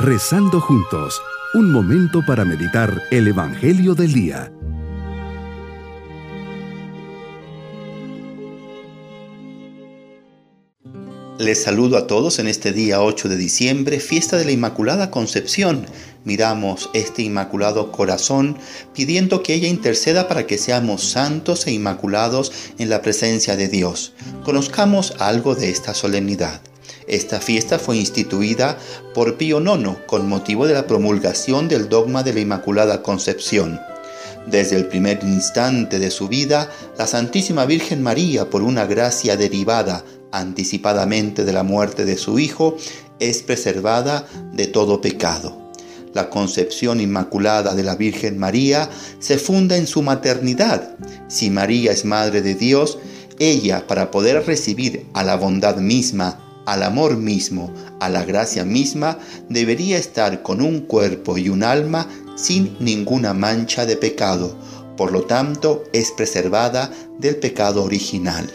Rezando juntos, un momento para meditar el Evangelio del Día. Les saludo a todos en este día 8 de diciembre, fiesta de la Inmaculada Concepción. Miramos este Inmaculado Corazón pidiendo que ella interceda para que seamos santos e inmaculados en la presencia de Dios. Conozcamos algo de esta solemnidad. Esta fiesta fue instituida por Pío IX con motivo de la promulgación del dogma de la Inmaculada Concepción. Desde el primer instante de su vida, la Santísima Virgen María, por una gracia derivada anticipadamente de la muerte de su Hijo, es preservada de todo pecado. La concepción inmaculada de la Virgen María se funda en su maternidad. Si María es Madre de Dios, ella, para poder recibir a la bondad misma, al amor mismo, a la gracia misma, debería estar con un cuerpo y un alma sin ninguna mancha de pecado, por lo tanto es preservada del pecado original.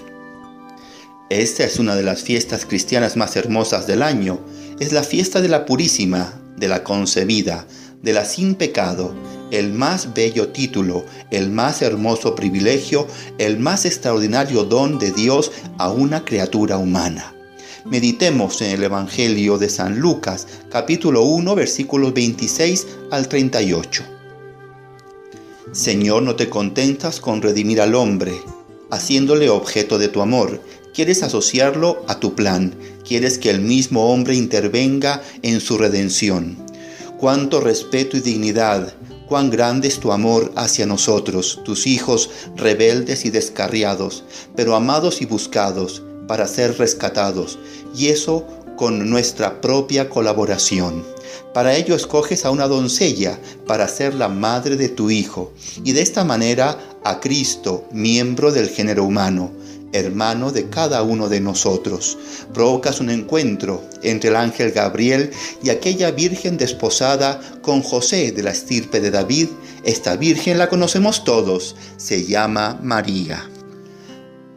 Esta es una de las fiestas cristianas más hermosas del año, es la fiesta de la purísima, de la concebida, de la sin pecado, el más bello título, el más hermoso privilegio, el más extraordinario don de Dios a una criatura humana. Meditemos en el Evangelio de San Lucas, capítulo 1, versículos 26 al 38. Señor, no te contentas con redimir al hombre, haciéndole objeto de tu amor. Quieres asociarlo a tu plan, quieres que el mismo hombre intervenga en su redención. Cuánto respeto y dignidad, cuán grande es tu amor hacia nosotros, tus hijos rebeldes y descarriados, pero amados y buscados para ser rescatados, y eso con nuestra propia colaboración. Para ello escoges a una doncella para ser la madre de tu Hijo, y de esta manera a Cristo, miembro del género humano, hermano de cada uno de nosotros. Provocas un encuentro entre el ángel Gabriel y aquella virgen desposada con José de la estirpe de David. Esta virgen la conocemos todos, se llama María.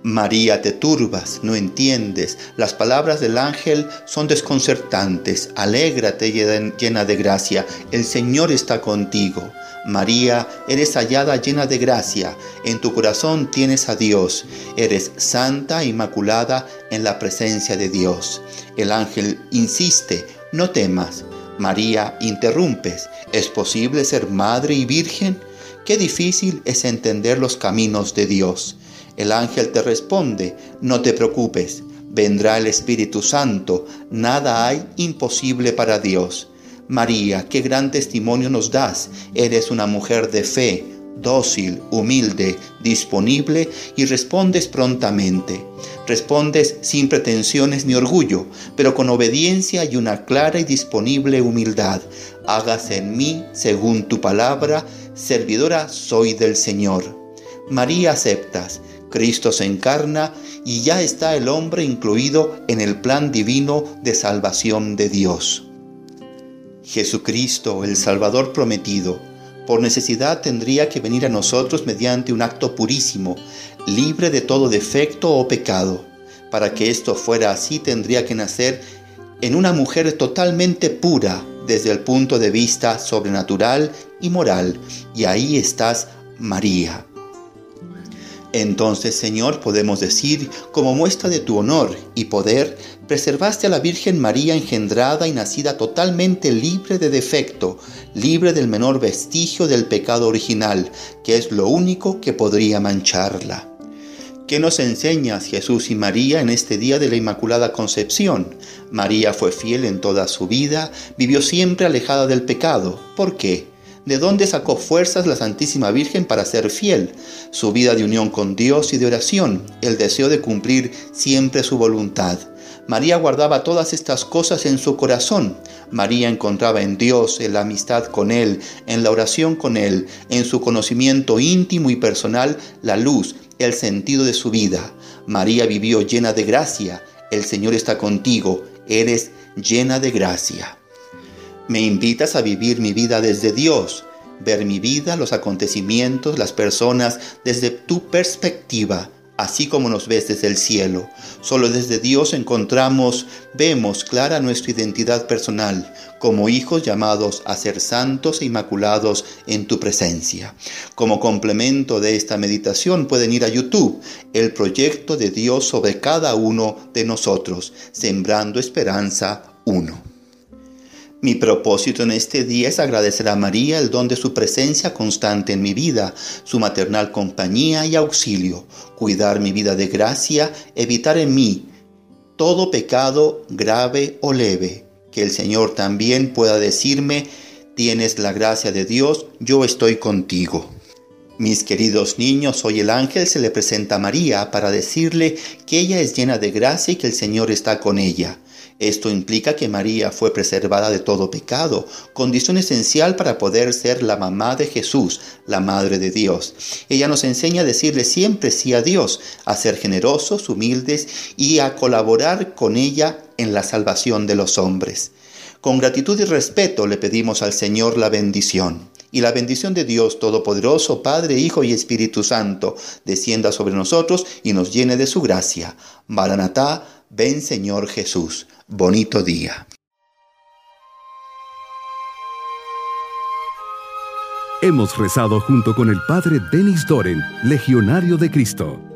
María, te turbas, no entiendes. Las palabras del ángel son desconcertantes. Alégrate llena de gracia. El Señor está contigo. María, eres hallada llena de gracia. En tu corazón tienes a Dios. Eres santa inmaculada en la presencia de Dios. El ángel insiste, no temas. María, interrumpes. ¿Es posible ser madre y virgen? Qué difícil es entender los caminos de Dios. El ángel te responde, no te preocupes, vendrá el Espíritu Santo, nada hay imposible para Dios. María, qué gran testimonio nos das, eres una mujer de fe, dócil, humilde, disponible y respondes prontamente. Respondes sin pretensiones ni orgullo, pero con obediencia y una clara y disponible humildad. Hágase en mí según tu palabra, servidora soy del Señor. María aceptas, Cristo se encarna y ya está el hombre incluido en el plan divino de salvación de Dios. Jesucristo, el Salvador prometido, por necesidad tendría que venir a nosotros mediante un acto purísimo, libre de todo defecto o pecado. Para que esto fuera así tendría que nacer en una mujer totalmente pura desde el punto de vista sobrenatural y moral. Y ahí estás, María entonces, Señor, podemos decir, como muestra de tu honor y poder, preservaste a la Virgen María engendrada y nacida totalmente libre de defecto, libre del menor vestigio del pecado original, que es lo único que podría mancharla. ¿Qué nos enseñas Jesús y María en este día de la Inmaculada Concepción? María fue fiel en toda su vida, vivió siempre alejada del pecado. ¿Por qué? ¿De dónde sacó fuerzas la Santísima Virgen para ser fiel? Su vida de unión con Dios y de oración, el deseo de cumplir siempre su voluntad. María guardaba todas estas cosas en su corazón. María encontraba en Dios, en la amistad con Él, en la oración con Él, en su conocimiento íntimo y personal, la luz, el sentido de su vida. María vivió llena de gracia. El Señor está contigo. Eres llena de gracia. Me invitas a vivir mi vida desde Dios, ver mi vida, los acontecimientos, las personas desde tu perspectiva, así como nos ves desde el cielo. Solo desde Dios encontramos, vemos clara nuestra identidad personal como hijos llamados a ser santos e inmaculados en tu presencia. Como complemento de esta meditación pueden ir a YouTube, el proyecto de Dios sobre cada uno de nosotros, Sembrando Esperanza 1. Mi propósito en este día es agradecer a María el don de su presencia constante en mi vida, su maternal compañía y auxilio, cuidar mi vida de gracia, evitar en mí todo pecado grave o leve, que el Señor también pueda decirme, tienes la gracia de Dios, yo estoy contigo. Mis queridos niños, hoy el ángel se le presenta a María para decirle que ella es llena de gracia y que el Señor está con ella. Esto implica que María fue preservada de todo pecado, condición esencial para poder ser la mamá de Jesús, la Madre de Dios. Ella nos enseña a decirle siempre sí a Dios, a ser generosos, humildes y a colaborar con ella en la salvación de los hombres. Con gratitud y respeto le pedimos al Señor la bendición. Y la bendición de Dios Todopoderoso, Padre, Hijo y Espíritu Santo, descienda sobre nosotros y nos llene de su gracia. Maranatá, ven Señor Jesús bonito día. Hemos rezado junto con el Padre Denis Doren, Legionario de Cristo.